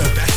Sebastian King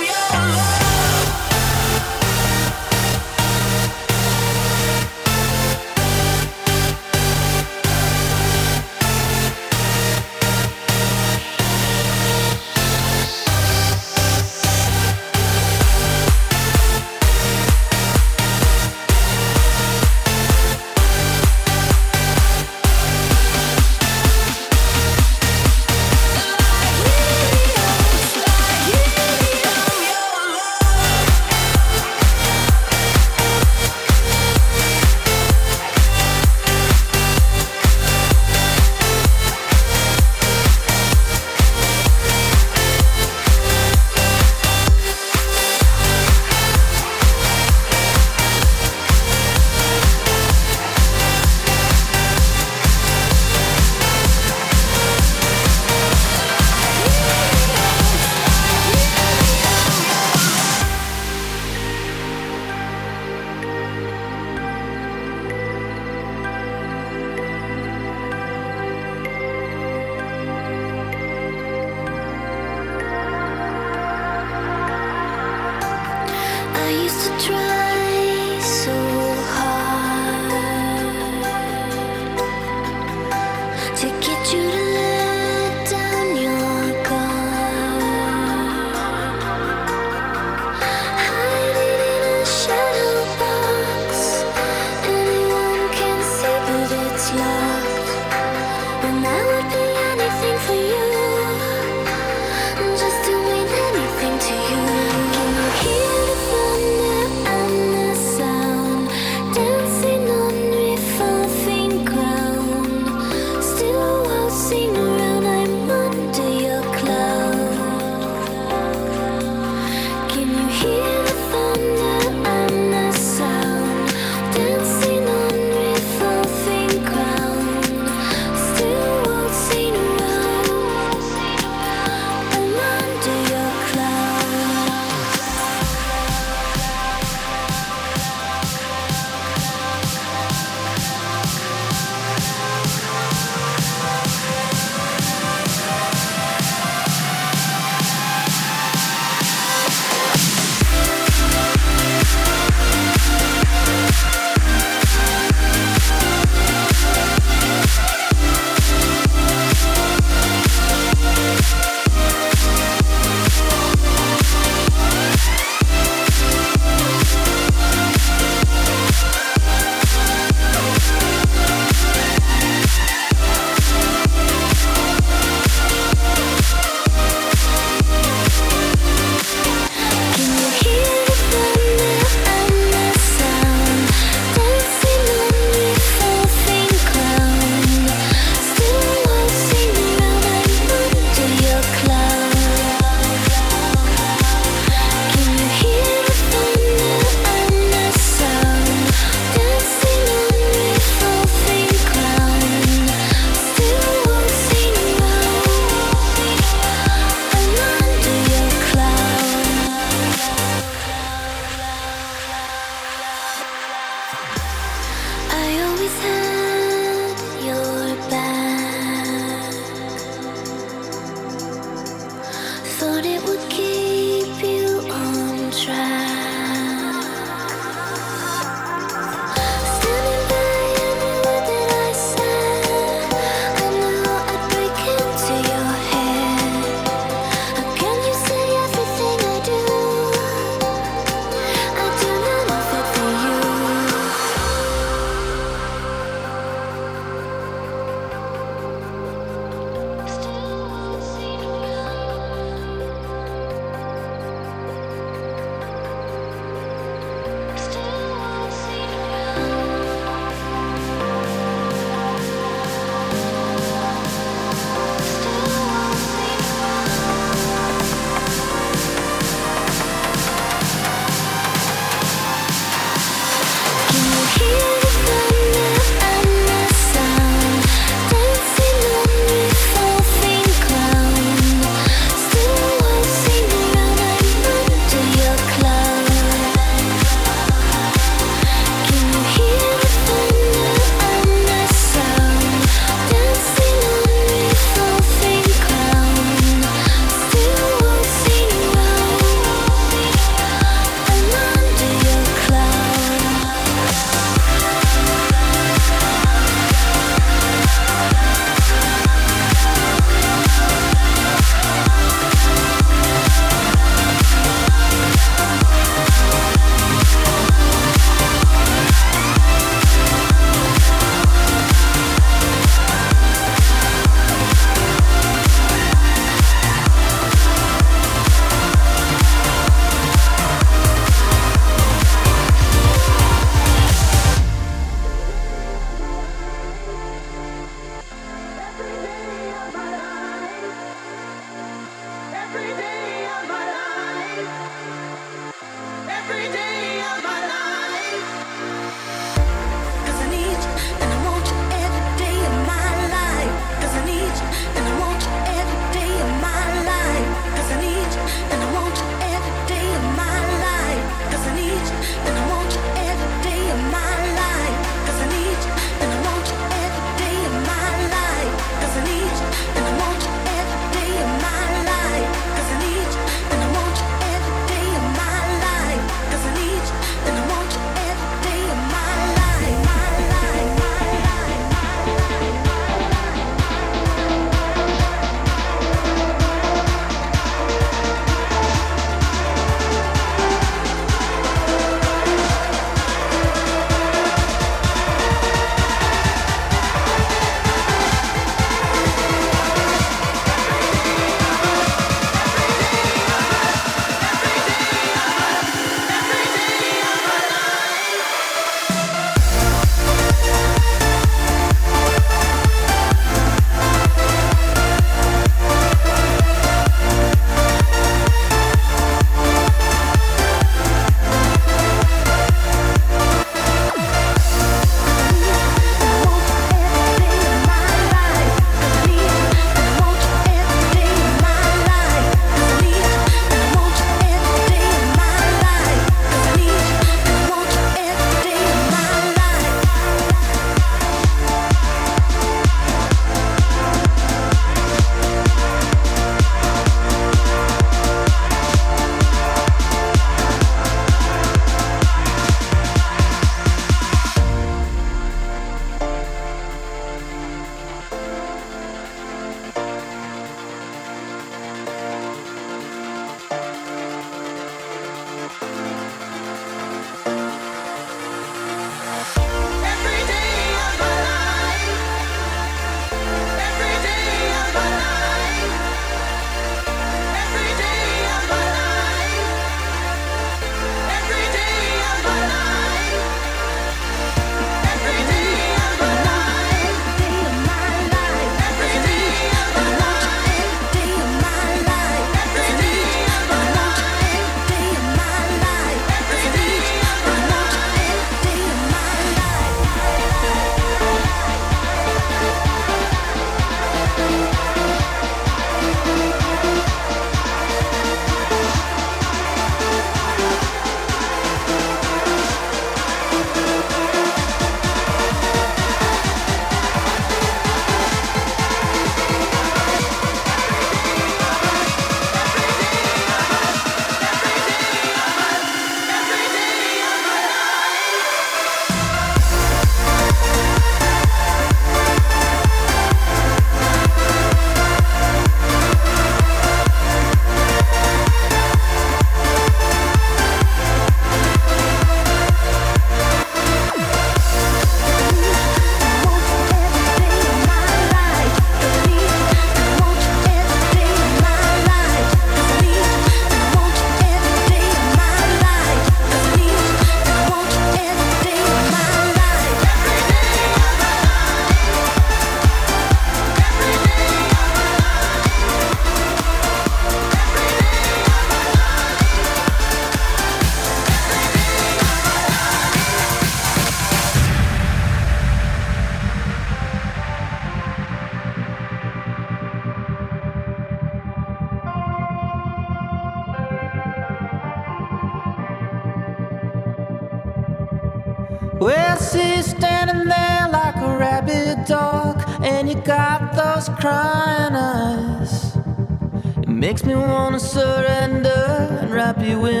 surrender and wrap you in.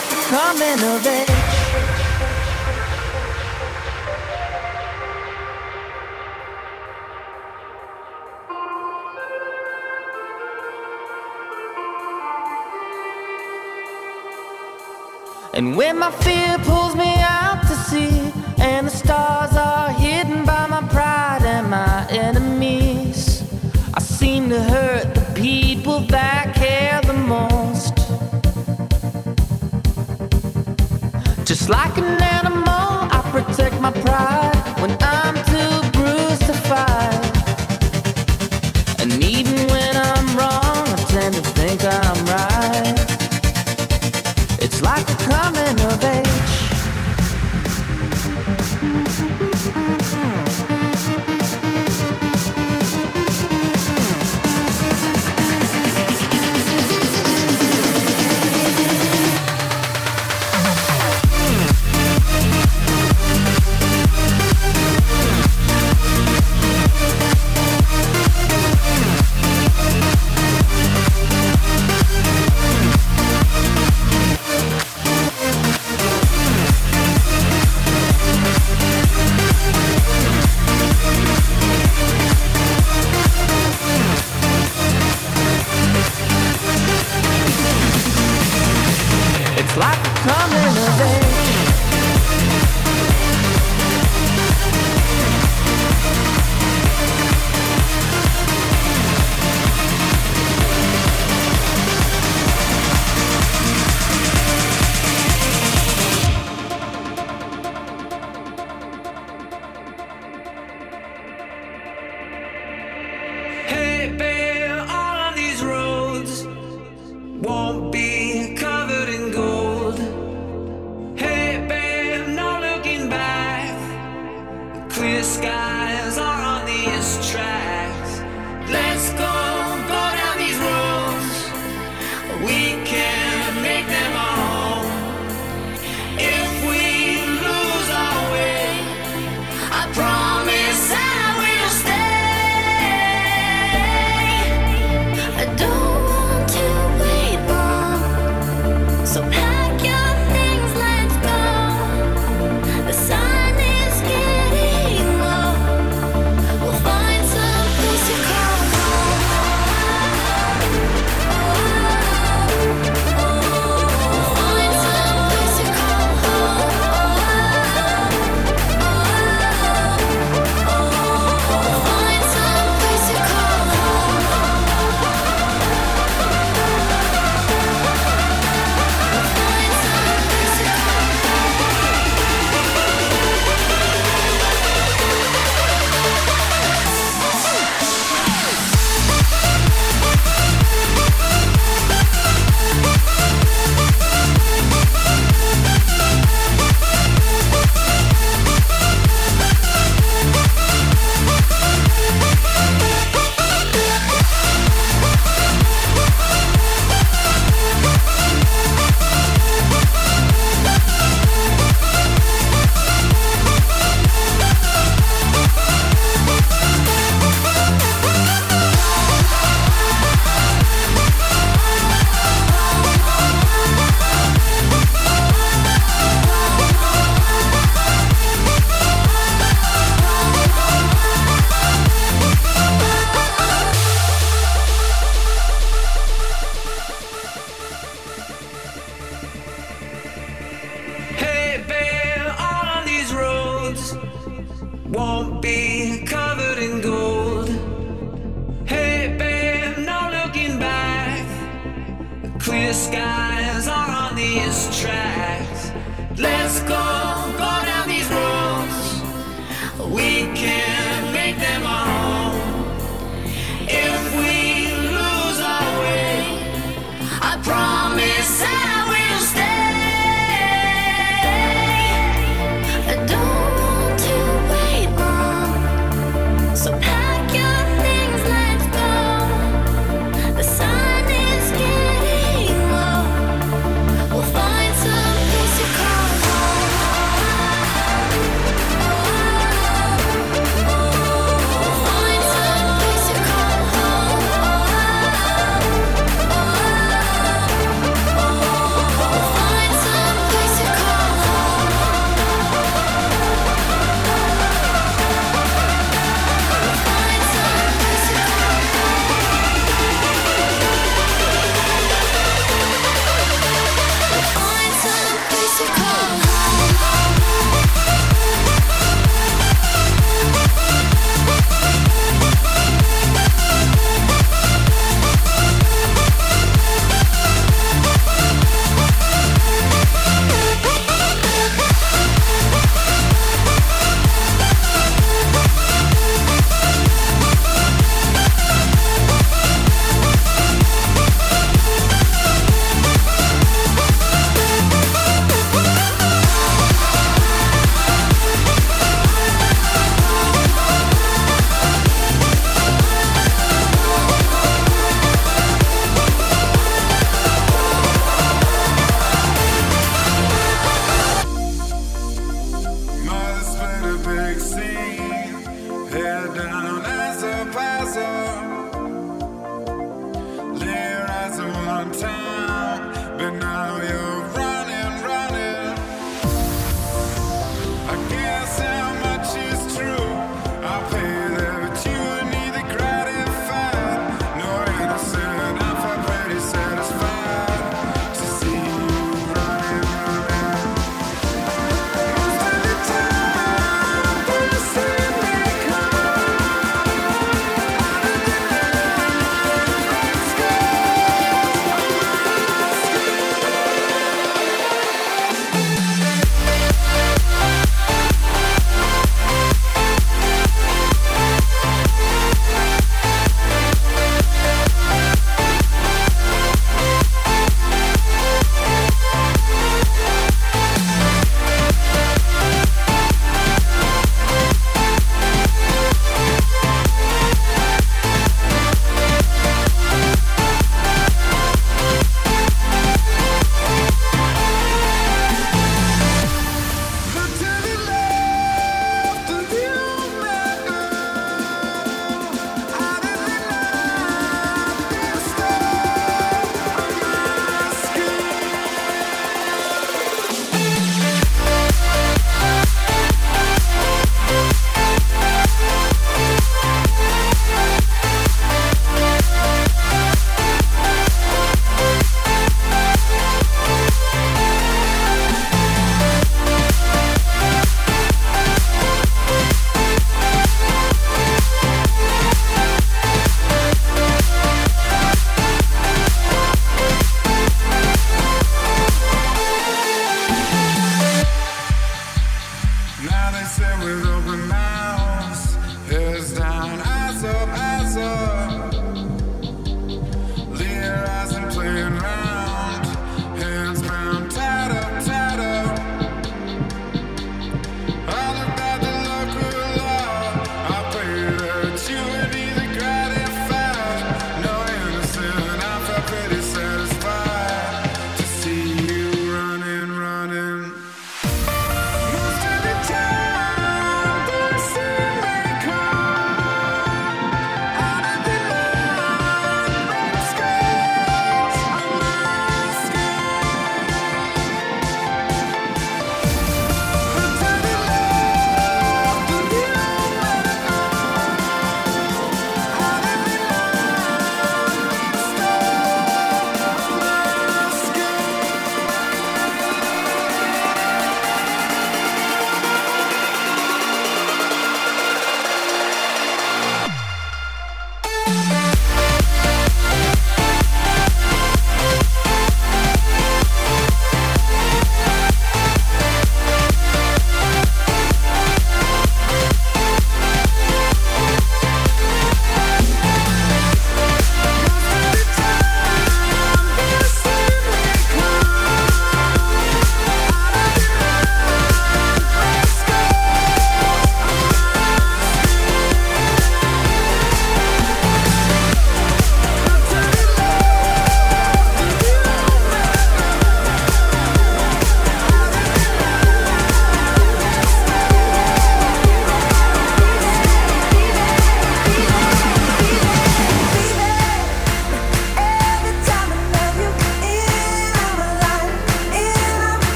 like the coming of age. And when my fear pulls me Now.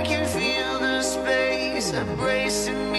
I can feel the space embracing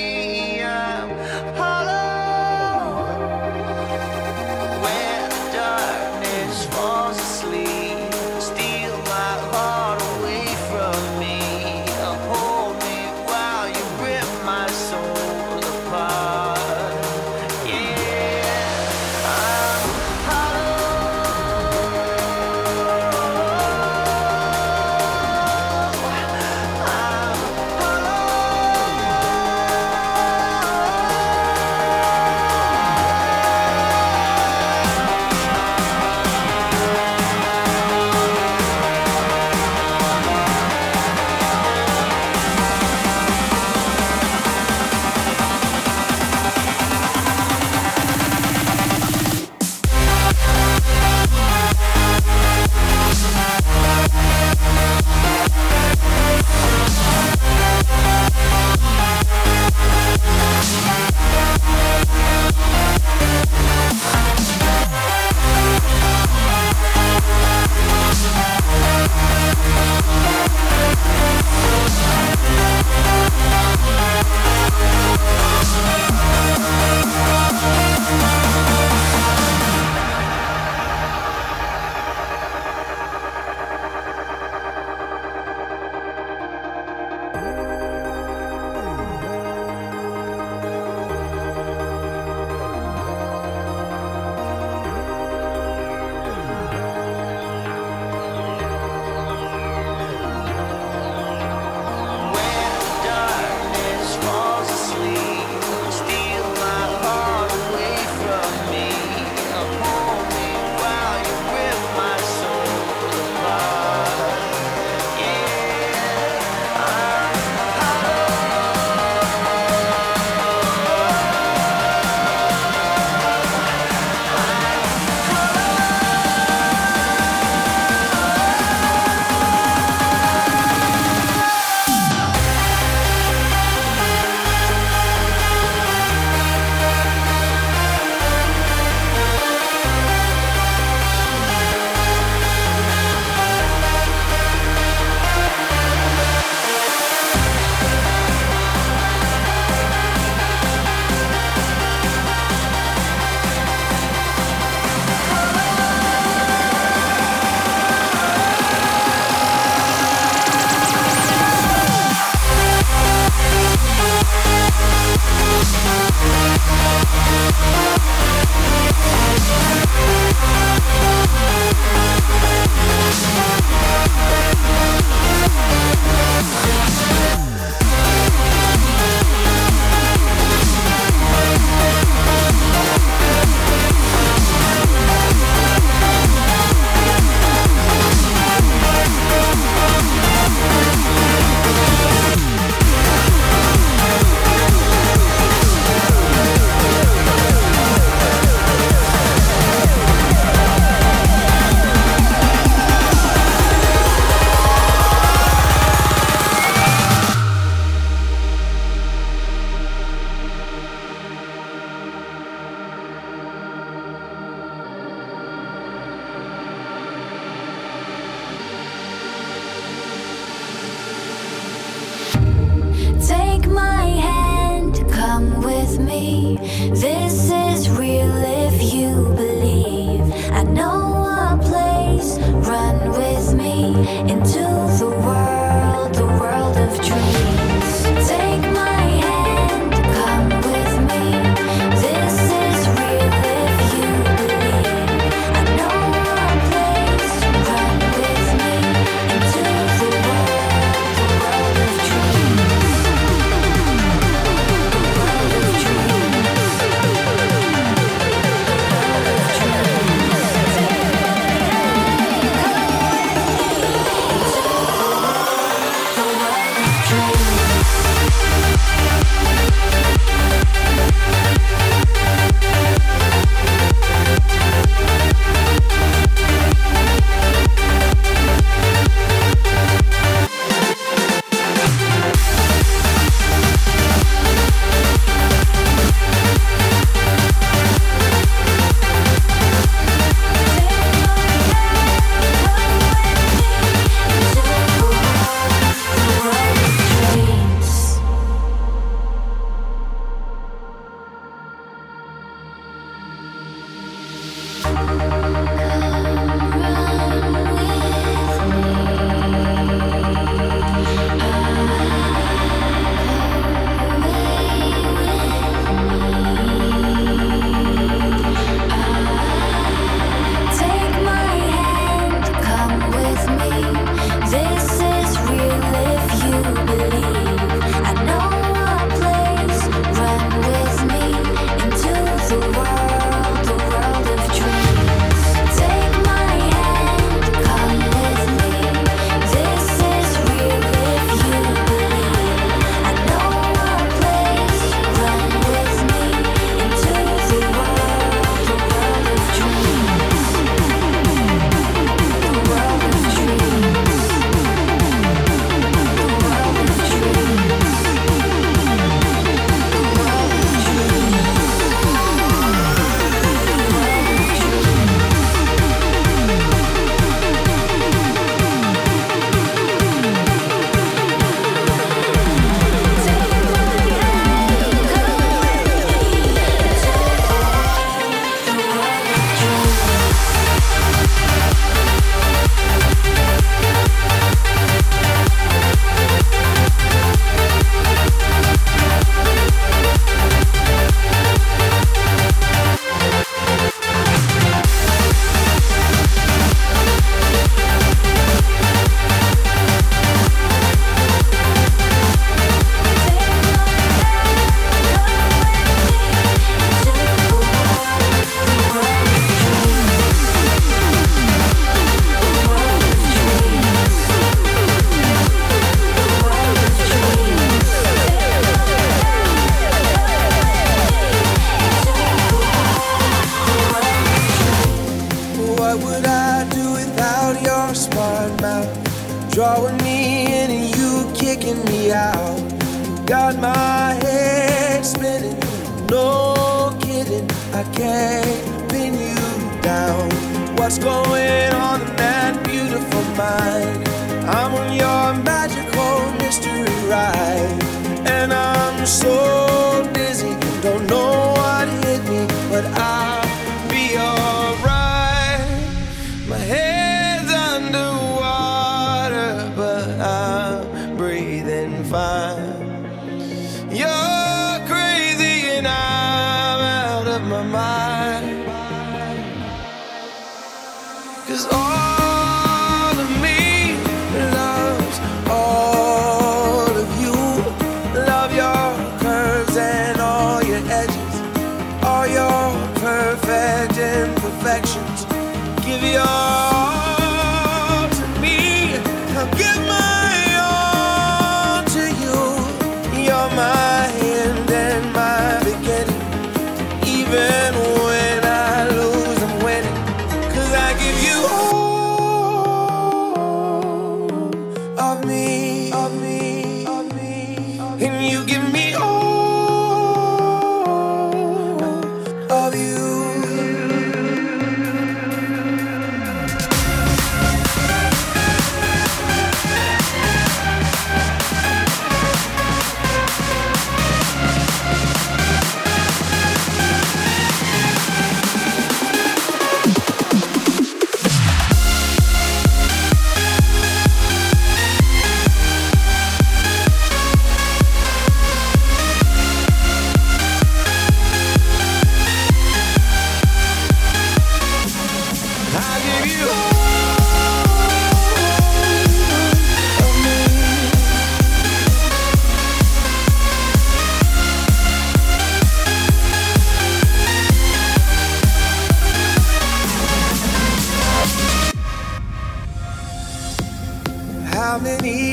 into the world, the world of dreams.